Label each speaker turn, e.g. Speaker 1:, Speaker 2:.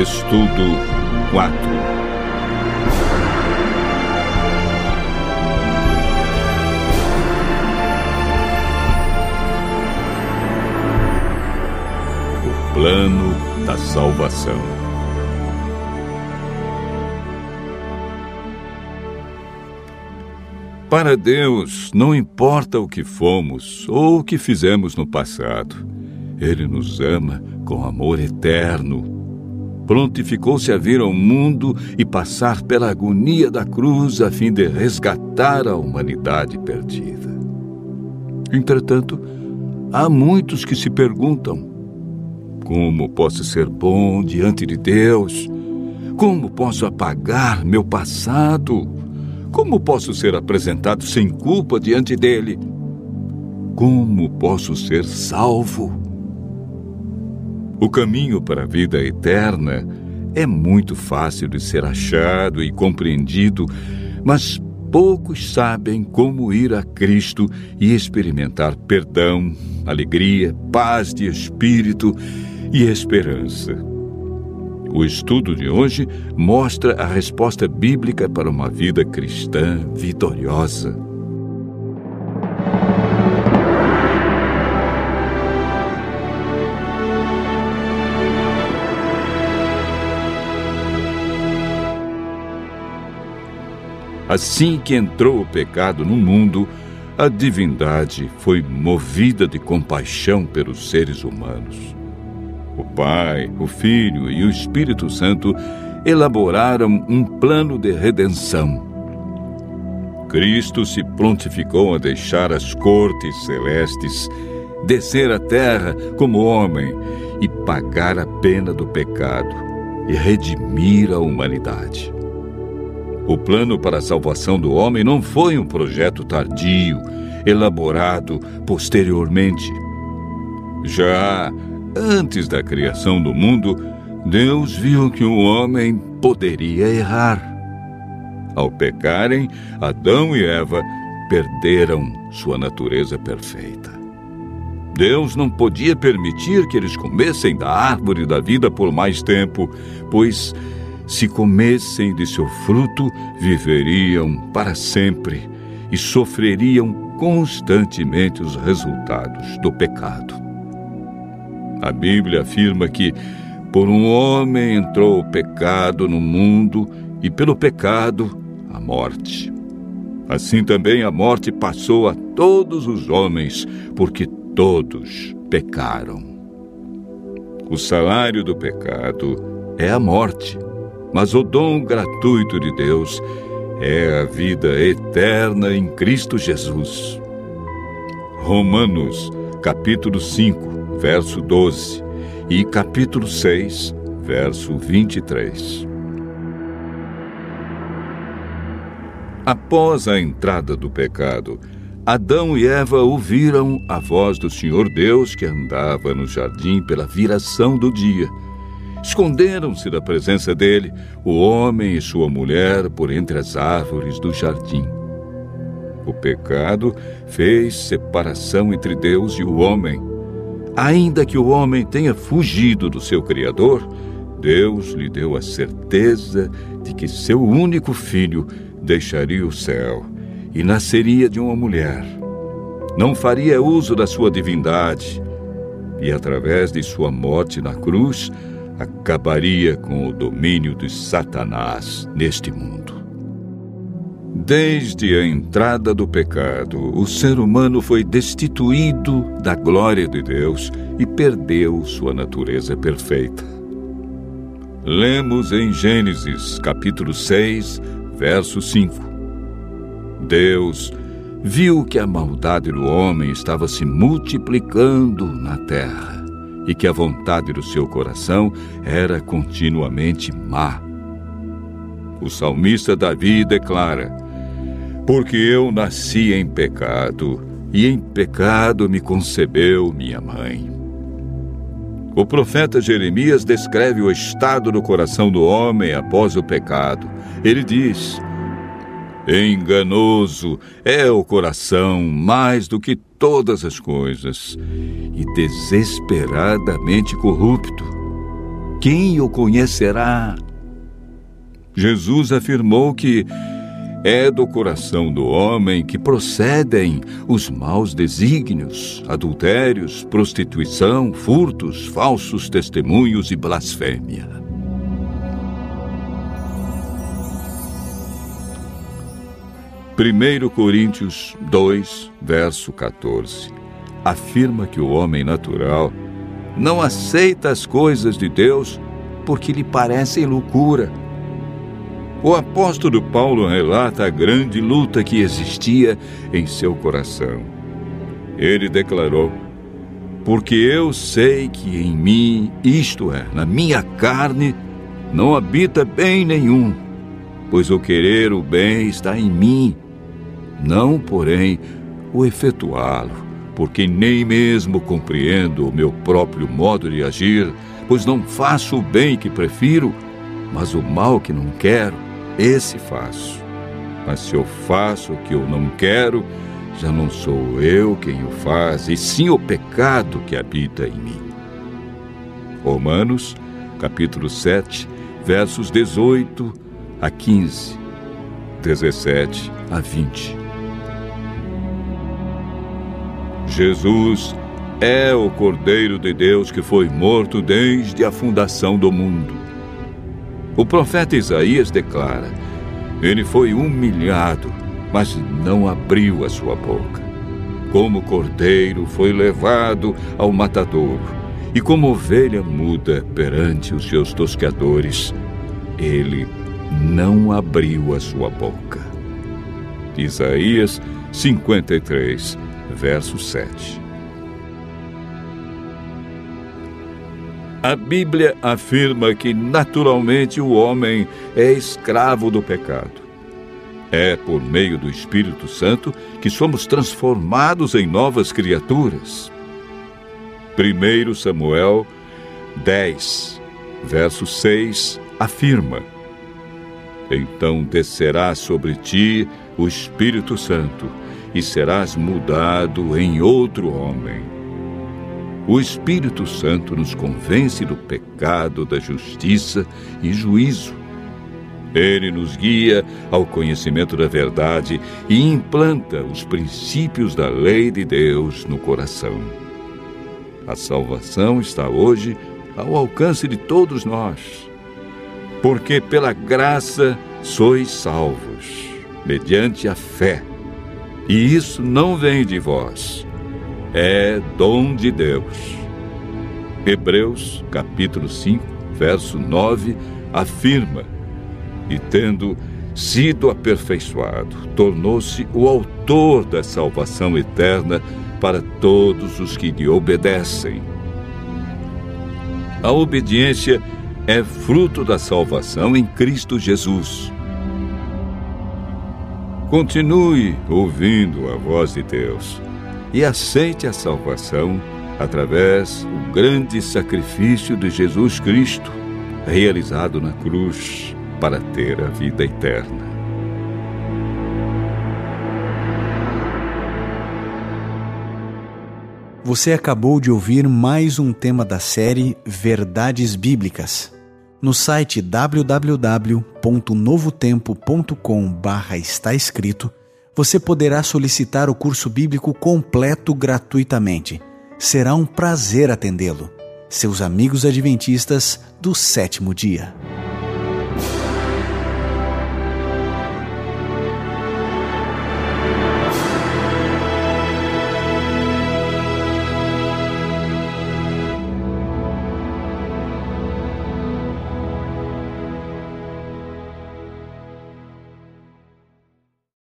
Speaker 1: Estudo 4 O plano da salvação. Para Deus, não importa o que fomos ou o que fizemos no passado, Ele nos ama com amor eterno prontificou-se a vir ao mundo e passar pela agonia da cruz a fim de resgatar a humanidade perdida. Entretanto, há muitos que se perguntam: como posso ser bom diante de Deus? Como posso apagar meu passado? Como posso ser apresentado sem culpa diante dele? Como posso ser salvo? O caminho para a vida eterna é muito fácil de ser achado e compreendido, mas poucos sabem como ir a Cristo e experimentar perdão, alegria, paz de espírito e esperança. O estudo de hoje mostra a resposta bíblica para uma vida cristã vitoriosa. Assim que entrou o pecado no mundo, a divindade foi movida de compaixão pelos seres humanos. O Pai, o Filho e o Espírito Santo elaboraram um plano de redenção. Cristo se prontificou a deixar as cortes celestes, descer à terra como homem e pagar a pena do pecado e redimir a humanidade. O plano para a salvação do homem não foi um projeto tardio, elaborado posteriormente. Já antes da criação do mundo, Deus viu que o homem poderia errar. Ao pecarem, Adão e Eva perderam sua natureza perfeita. Deus não podia permitir que eles comessem da árvore da vida por mais tempo, pois se comessem de seu fruto, viveriam para sempre e sofreriam constantemente os resultados do pecado. A Bíblia afirma que por um homem entrou o pecado no mundo e pelo pecado a morte. Assim também a morte passou a todos os homens, porque todos pecaram. O salário do pecado é a morte mas o dom gratuito de Deus é a vida eterna em Cristo Jesus. Romanos, capítulo 5, verso 12 e capítulo 6, verso 23. Após a entrada do pecado, Adão e Eva ouviram a voz do Senhor Deus que andava no jardim pela viração do dia Esconderam-se da presença dele o homem e sua mulher por entre as árvores do jardim. O pecado fez separação entre Deus e o homem. Ainda que o homem tenha fugido do seu Criador, Deus lhe deu a certeza de que seu único filho deixaria o céu e nasceria de uma mulher. Não faria uso da sua divindade e, através de sua morte na cruz, acabaria com o domínio de Satanás neste mundo. Desde a entrada do pecado, o ser humano foi destituído da glória de Deus e perdeu sua natureza perfeita. Lemos em Gênesis, capítulo 6, verso 5. Deus viu que a maldade do homem estava se multiplicando na terra e que a vontade do seu coração era continuamente má. O salmista Davi declara: Porque eu nasci em pecado, e em pecado me concebeu minha mãe. O profeta Jeremias descreve o estado do coração do homem após o pecado. Ele diz: Enganoso é o coração mais do que todas as coisas e desesperadamente corrupto. quem o conhecerá? Jesus afirmou que é do coração do homem que procedem os maus desígnios, adultérios, prostituição, furtos, falsos testemunhos e blasfêmia. Primeiro Coríntios 2, verso 14, afirma que o homem natural não aceita as coisas de Deus porque lhe parecem loucura. O apóstolo Paulo relata a grande luta que existia em seu coração. Ele declarou: Porque eu sei que em mim, isto é, na minha carne, não habita bem nenhum, pois o querer o bem está em mim, não, porém, o efetuá-lo, porque nem mesmo compreendo o meu próprio modo de agir, pois não faço o bem que prefiro, mas o mal que não quero esse faço. Mas se eu faço o que eu não quero, já não sou eu quem o faz, e sim o pecado que habita em mim. Romanos, capítulo 7, versos 18 a 15, 17 a 20. Jesus é o Cordeiro de Deus que foi morto desde a fundação do mundo. O profeta Isaías declara: Ele foi humilhado, mas não abriu a sua boca. Como cordeiro foi levado ao matadouro, e como ovelha muda perante os seus tosqueadores, ele não abriu a sua boca. Isaías 53, verso 7. A Bíblia afirma que naturalmente o homem é escravo do pecado. É por meio do Espírito Santo que somos transformados em novas criaturas. 1 Samuel 10, verso 6 afirma: Então descerá sobre ti o Espírito Santo e serás mudado em outro homem o Espírito Santo nos convence do pecado, da justiça e juízo. Ele nos guia ao conhecimento da verdade e implanta os princípios da lei de Deus no coração. A salvação está hoje ao alcance de todos nós, porque pela graça sois salvos, mediante a fé. E isso não vem de vós, é dom de Deus. Hebreus, capítulo 5, verso 9, afirma: E tendo sido aperfeiçoado, tornou-se o autor da salvação eterna para todos os que lhe obedecem. A obediência é fruto da salvação em Cristo Jesus. Continue ouvindo a voz de Deus e aceite a salvação através do grande sacrifício de Jesus Cristo, realizado na cruz para ter a vida eterna.
Speaker 2: Você acabou de ouvir mais um tema da série Verdades Bíblicas. No site www.novotempo.com/barra está escrito você poderá solicitar o curso bíblico completo gratuitamente. Será um prazer atendê-lo. Seus amigos adventistas do sétimo dia.